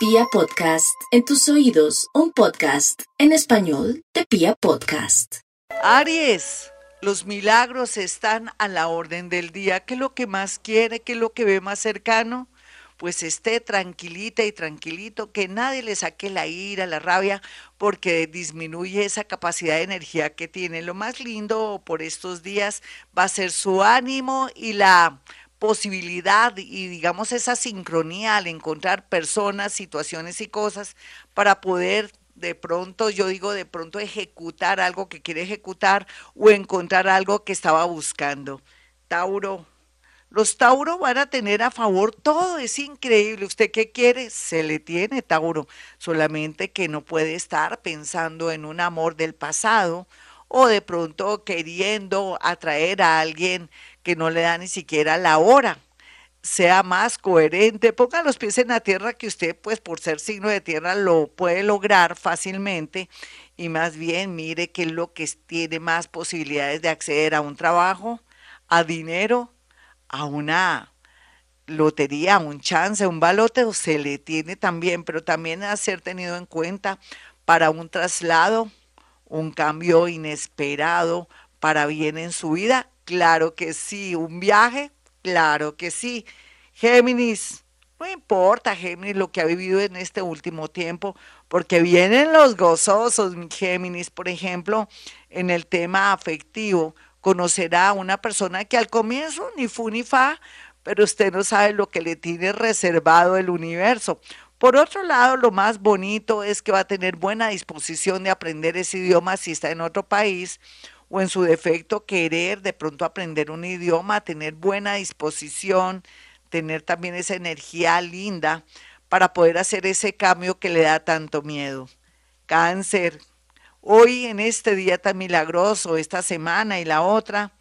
Pia Podcast, en tus oídos, un podcast en español de Pia Podcast. Aries, los milagros están a la orden del día. ¿Qué es lo que más quiere? ¿Qué es lo que ve más cercano? Pues esté tranquilita y tranquilito, que nadie le saque la ira, la rabia, porque disminuye esa capacidad de energía que tiene. Lo más lindo por estos días va a ser su ánimo y la posibilidad y digamos esa sincronía al encontrar personas, situaciones y cosas para poder de pronto, yo digo de pronto ejecutar algo que quiere ejecutar o encontrar algo que estaba buscando. Tauro, los Tauro van a tener a favor todo, es increíble. ¿Usted qué quiere? Se le tiene, Tauro. Solamente que no puede estar pensando en un amor del pasado o de pronto queriendo atraer a alguien que no le da ni siquiera la hora. Sea más coherente, ponga los pies en la tierra que usted, pues por ser signo de tierra, lo puede lograr fácilmente y más bien mire qué es lo que tiene más posibilidades de acceder a un trabajo, a dinero, a una lotería, a un chance, a un balote, se le tiene también, pero también a ser tenido en cuenta para un traslado, un cambio inesperado para bien en su vida Claro que sí. ¿Un viaje? Claro que sí. Géminis, no importa, Géminis, lo que ha vivido en este último tiempo, porque vienen los gozosos, Géminis, por ejemplo, en el tema afectivo, conocerá a una persona que al comienzo ni fu ni fa, pero usted no sabe lo que le tiene reservado el universo. Por otro lado, lo más bonito es que va a tener buena disposición de aprender ese idioma si está en otro país o en su defecto querer de pronto aprender un idioma, tener buena disposición, tener también esa energía linda para poder hacer ese cambio que le da tanto miedo. Cáncer, hoy en este día tan milagroso, esta semana y la otra,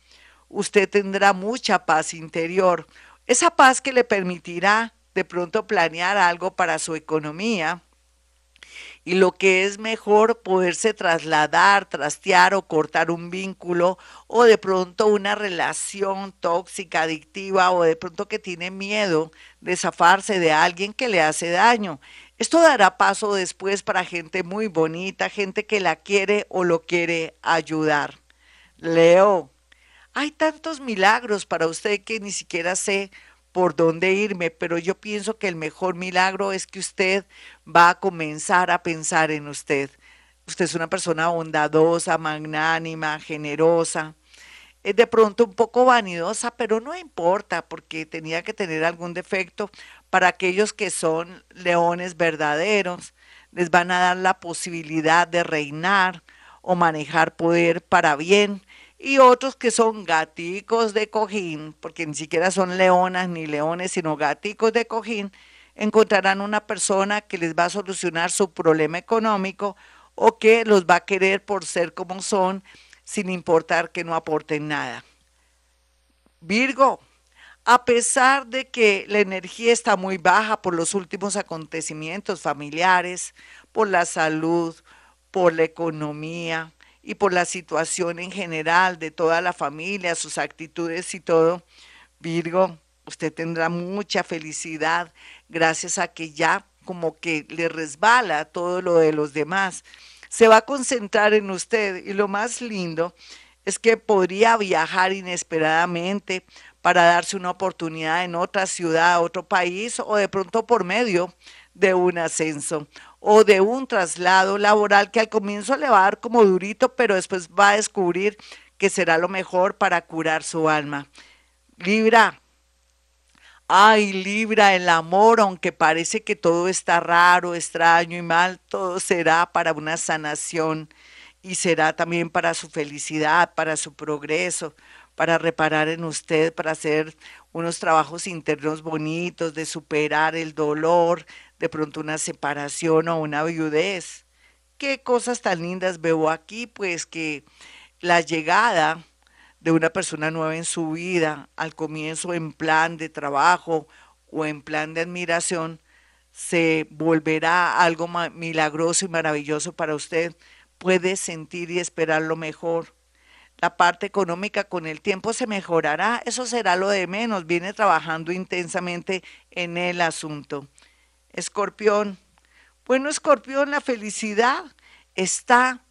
usted tendrá mucha paz interior, esa paz que le permitirá de pronto planear algo para su economía, y lo que es mejor poderse trasladar, trastear o cortar un vínculo o de pronto una relación tóxica, adictiva o de pronto que tiene miedo de zafarse de alguien que le hace daño. Esto dará paso después para gente muy bonita, gente que la quiere o lo quiere ayudar. Leo, hay tantos milagros para usted que ni siquiera sé por dónde irme, pero yo pienso que el mejor milagro es que usted va a comenzar a pensar en usted. Usted es una persona bondadosa, magnánima, generosa. Es de pronto un poco vanidosa, pero no importa porque tenía que tener algún defecto. Para aquellos que son leones verdaderos, les van a dar la posibilidad de reinar o manejar poder para bien y otros que son gaticos de cojín, porque ni siquiera son leonas ni leones, sino gaticos de cojín, encontrarán una persona que les va a solucionar su problema económico o que los va a querer por ser como son, sin importar que no aporten nada. Virgo, a pesar de que la energía está muy baja por los últimos acontecimientos familiares, por la salud, por la economía, y por la situación en general de toda la familia, sus actitudes y todo, Virgo, usted tendrá mucha felicidad gracias a que ya como que le resbala todo lo de los demás. Se va a concentrar en usted y lo más lindo es que podría viajar inesperadamente para darse una oportunidad en otra ciudad, otro país o de pronto por medio de un ascenso o de un traslado laboral que al comienzo le va a dar como durito, pero después va a descubrir que será lo mejor para curar su alma. Libra. Ay, Libra, el amor, aunque parece que todo está raro, extraño y mal, todo será para una sanación y será también para su felicidad, para su progreso, para reparar en usted, para hacer unos trabajos internos bonitos, de superar el dolor, de pronto una separación o una viudez. Qué cosas tan lindas veo aquí, pues que la llegada de una persona nueva en su vida, al comienzo en plan de trabajo o en plan de admiración, se volverá algo milagroso y maravilloso para usted. Puede sentir y esperar lo mejor. La parte económica con el tiempo se mejorará, eso será lo de menos. Viene trabajando intensamente en el asunto. Escorpión, Bueno, escorpión, la felicidad está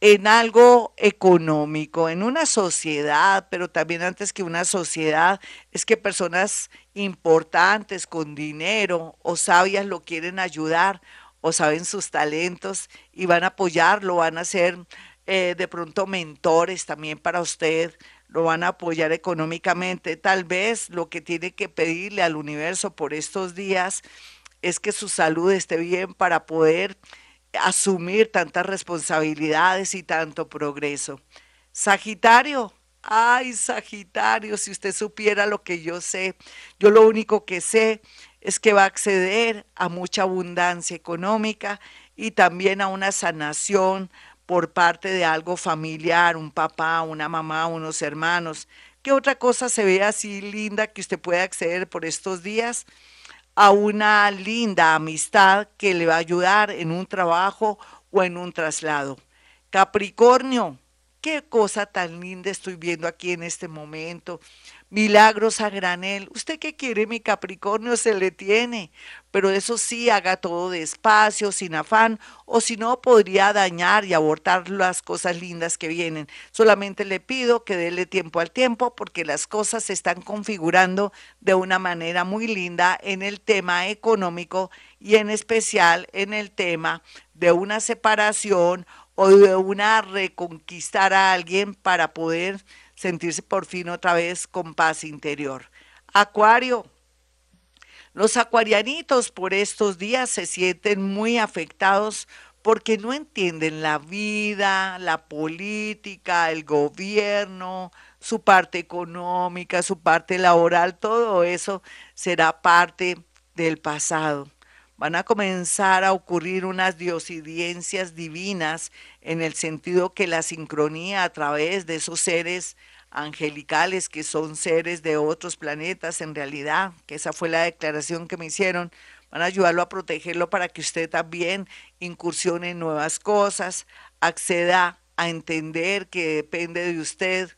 en algo económico, en una sociedad, pero también antes que una sociedad, es que personas importantes con dinero o sabias lo quieren ayudar o saben sus talentos y van a apoyarlo, van a ser eh, de pronto mentores también para usted, lo van a apoyar económicamente. Tal vez lo que tiene que pedirle al universo por estos días es que su salud esté bien para poder asumir tantas responsabilidades y tanto progreso. Sagitario, ay Sagitario, si usted supiera lo que yo sé, yo lo único que sé es que va a acceder a mucha abundancia económica y también a una sanación por parte de algo familiar, un papá, una mamá, unos hermanos. ¿Qué otra cosa se ve así linda que usted puede acceder por estos días? A una linda amistad que le va a ayudar en un trabajo o en un traslado. Capricornio, qué cosa tan linda estoy viendo aquí en este momento milagros a granel. ¿Usted qué quiere, mi Capricornio? Se le tiene, pero eso sí, haga todo despacio, sin afán, o si no, podría dañar y abortar las cosas lindas que vienen. Solamente le pido que déle tiempo al tiempo, porque las cosas se están configurando de una manera muy linda en el tema económico y en especial en el tema de una separación o de una reconquistar a alguien para poder sentirse por fin otra vez con paz interior. Acuario. Los acuarianitos por estos días se sienten muy afectados porque no entienden la vida, la política, el gobierno, su parte económica, su parte laboral, todo eso será parte del pasado. Van a comenzar a ocurrir unas diosidencias divinas en el sentido que la sincronía a través de esos seres angelicales que son seres de otros planetas en realidad, que esa fue la declaración que me hicieron, van a ayudarlo a protegerlo para que usted también incursione en nuevas cosas, acceda a entender que depende de usted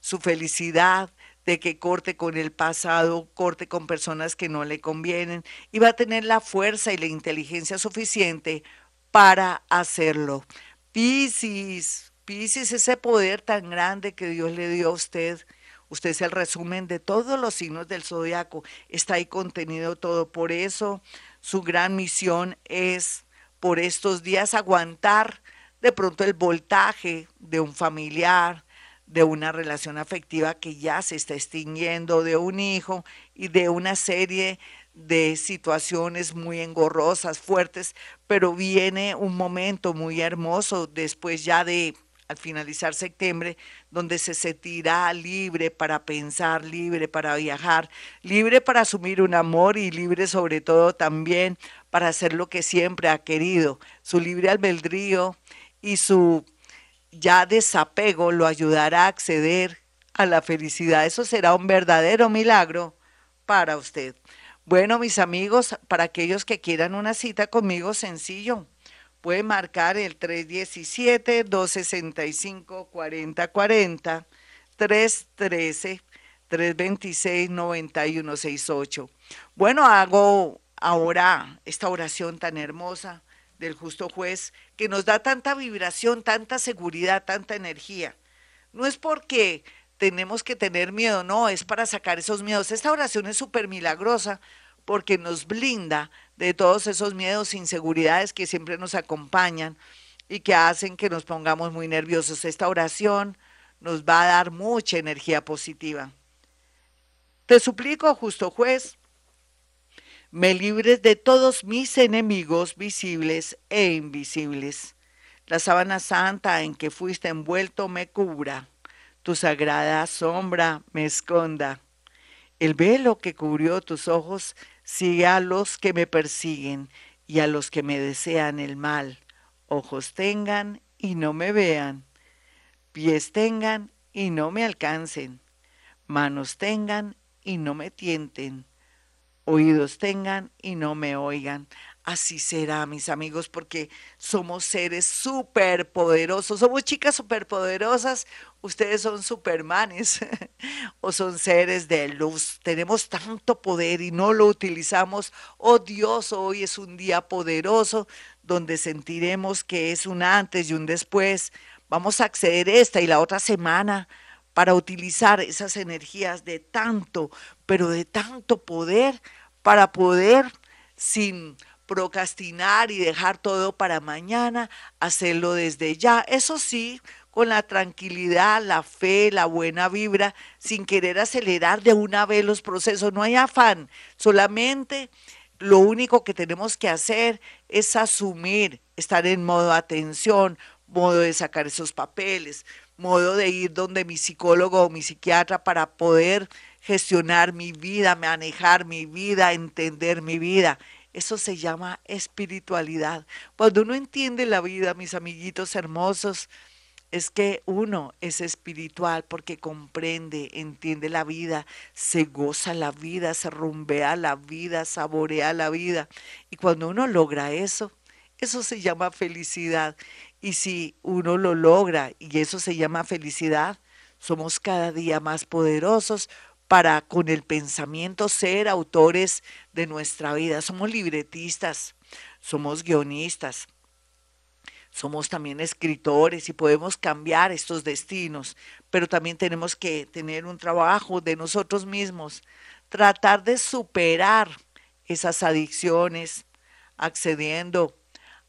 su felicidad, de que corte con el pasado, corte con personas que no le convienen y va a tener la fuerza y la inteligencia suficiente para hacerlo. Piscis, Pisces, ese poder tan grande que Dios le dio a usted, usted es el resumen de todos los signos del zodiaco, está ahí contenido todo. Por eso su gran misión es por estos días aguantar de pronto el voltaje de un familiar, de una relación afectiva que ya se está extinguiendo, de un hijo y de una serie de situaciones muy engorrosas, fuertes, pero viene un momento muy hermoso después ya de al finalizar septiembre, donde se sentirá libre para pensar, libre para viajar, libre para asumir un amor y libre sobre todo también para hacer lo que siempre ha querido. Su libre albedrío y su ya desapego lo ayudará a acceder a la felicidad. Eso será un verdadero milagro para usted. Bueno, mis amigos, para aquellos que quieran una cita conmigo, sencillo puede marcar el 317-265-4040, 313-326-9168. Bueno, hago ahora esta oración tan hermosa del justo juez que nos da tanta vibración, tanta seguridad, tanta energía. No es porque tenemos que tener miedo, no, es para sacar esos miedos. Esta oración es súper milagrosa porque nos blinda de todos esos miedos, inseguridades que siempre nos acompañan y que hacen que nos pongamos muy nerviosos. Esta oración nos va a dar mucha energía positiva. Te suplico, justo juez, me libres de todos mis enemigos visibles e invisibles. La sábana santa en que fuiste envuelto me cubra, tu sagrada sombra me esconda. El velo que cubrió tus ojos sigue a los que me persiguen y a los que me desean el mal. Ojos tengan y no me vean, pies tengan y no me alcancen, manos tengan y no me tienten, oídos tengan y no me oigan. Así será, mis amigos, porque somos seres súper poderosos. Somos chicas súper poderosas. Ustedes son supermanes o son seres de luz. Tenemos tanto poder y no lo utilizamos. Oh Dios, hoy es un día poderoso donde sentiremos que es un antes y un después. Vamos a acceder esta y la otra semana para utilizar esas energías de tanto, pero de tanto poder para poder sin procrastinar y dejar todo para mañana, hacerlo desde ya. Eso sí, con la tranquilidad, la fe, la buena vibra, sin querer acelerar de una vez los procesos. No hay afán, solamente lo único que tenemos que hacer es asumir, estar en modo atención, modo de sacar esos papeles, modo de ir donde mi psicólogo o mi psiquiatra para poder gestionar mi vida, manejar mi vida, entender mi vida eso se llama espiritualidad. Cuando uno entiende la vida, mis amiguitos hermosos, es que uno es espiritual porque comprende, entiende la vida, se goza la vida, se rumbea la vida, saborea la vida. Y cuando uno logra eso, eso se llama felicidad. Y si uno lo logra y eso se llama felicidad, somos cada día más poderosos para con el pensamiento ser autores de nuestra vida. Somos libretistas, somos guionistas, somos también escritores y podemos cambiar estos destinos, pero también tenemos que tener un trabajo de nosotros mismos, tratar de superar esas adicciones, accediendo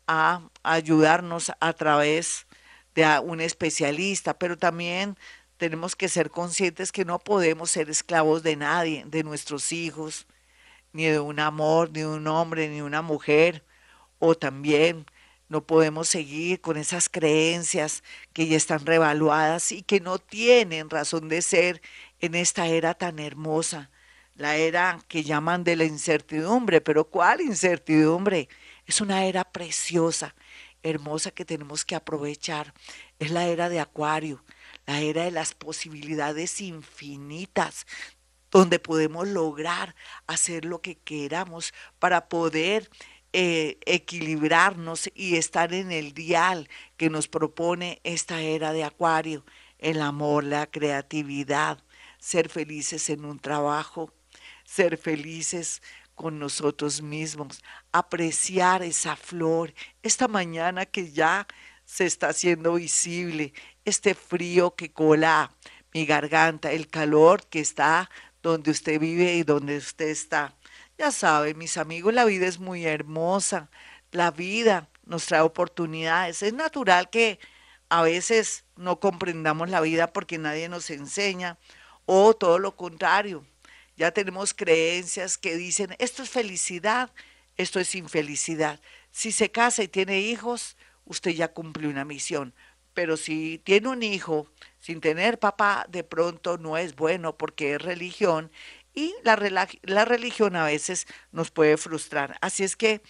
a ayudarnos a través de un especialista, pero también tenemos que ser conscientes que no podemos ser esclavos de nadie, de nuestros hijos, ni de un amor, ni de un hombre, ni de una mujer, o también no podemos seguir con esas creencias que ya están revaluadas y que no tienen razón de ser en esta era tan hermosa, la era que llaman de la incertidumbre, pero ¿cuál incertidumbre? Es una era preciosa, hermosa que tenemos que aprovechar. Es la era de Acuario, la era de las posibilidades infinitas, donde podemos lograr hacer lo que queramos para poder eh, equilibrarnos y estar en el dial que nos propone esta era de Acuario, el amor, la creatividad, ser felices en un trabajo, ser felices con nosotros mismos, apreciar esa flor, esta mañana que ya se está haciendo visible, este frío que cola mi garganta, el calor que está donde usted vive y donde usted está. Ya sabe, mis amigos, la vida es muy hermosa. La vida nos trae oportunidades. Es natural que a veces no comprendamos la vida porque nadie nos enseña o todo lo contrario. Ya tenemos creencias que dicen, esto es felicidad, esto es infelicidad. Si se casa y tiene hijos, usted ya cumple una misión pero si tiene un hijo sin tener papá, de pronto no es bueno porque es religión y la, la religión a veces nos puede frustrar. Así es que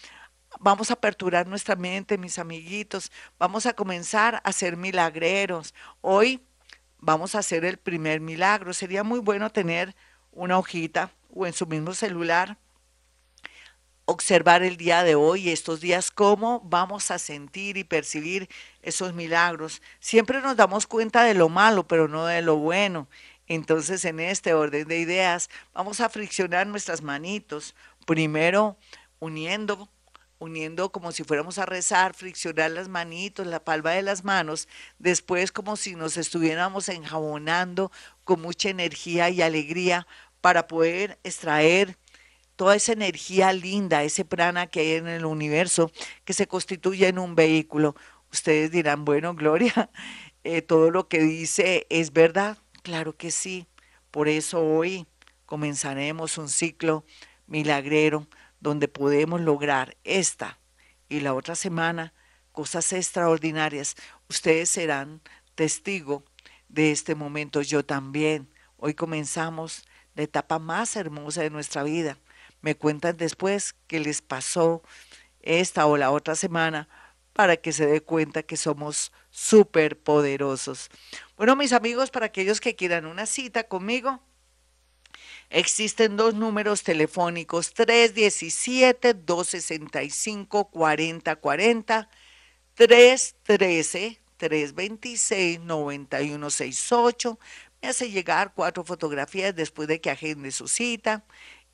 vamos a aperturar nuestra mente, mis amiguitos, vamos a comenzar a ser milagreros. Hoy vamos a hacer el primer milagro. Sería muy bueno tener una hojita o en su mismo celular observar el día de hoy, estos días, cómo vamos a sentir y percibir esos milagros. Siempre nos damos cuenta de lo malo, pero no de lo bueno. Entonces, en este orden de ideas, vamos a friccionar nuestras manitos. Primero, uniendo, uniendo como si fuéramos a rezar, friccionar las manitos, la palma de las manos. Después, como si nos estuviéramos enjabonando con mucha energía y alegría para poder extraer toda esa energía linda, ese prana que hay en el universo, que se constituye en un vehículo. Ustedes dirán, bueno, Gloria, eh, todo lo que dice es verdad. Claro que sí. Por eso hoy comenzaremos un ciclo milagrero donde podemos lograr esta y la otra semana cosas extraordinarias. Ustedes serán testigo de este momento, yo también. Hoy comenzamos la etapa más hermosa de nuestra vida me cuentan después qué les pasó esta o la otra semana para que se dé cuenta que somos súper poderosos. Bueno, mis amigos, para aquellos que quieran una cita conmigo, Existen dos números telefónicos, 317-265-4040, 313-326-9168. Me hace llegar cuatro fotografías después de que agende su cita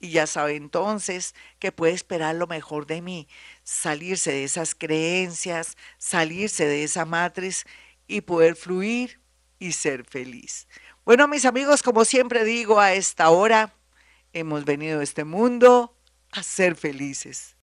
y ya sabe entonces que puede esperar lo mejor de mí, salirse de esas creencias, salirse de esa matriz y poder fluir y ser feliz. Bueno, mis amigos, como siempre digo a esta hora, hemos venido a este mundo a ser felices.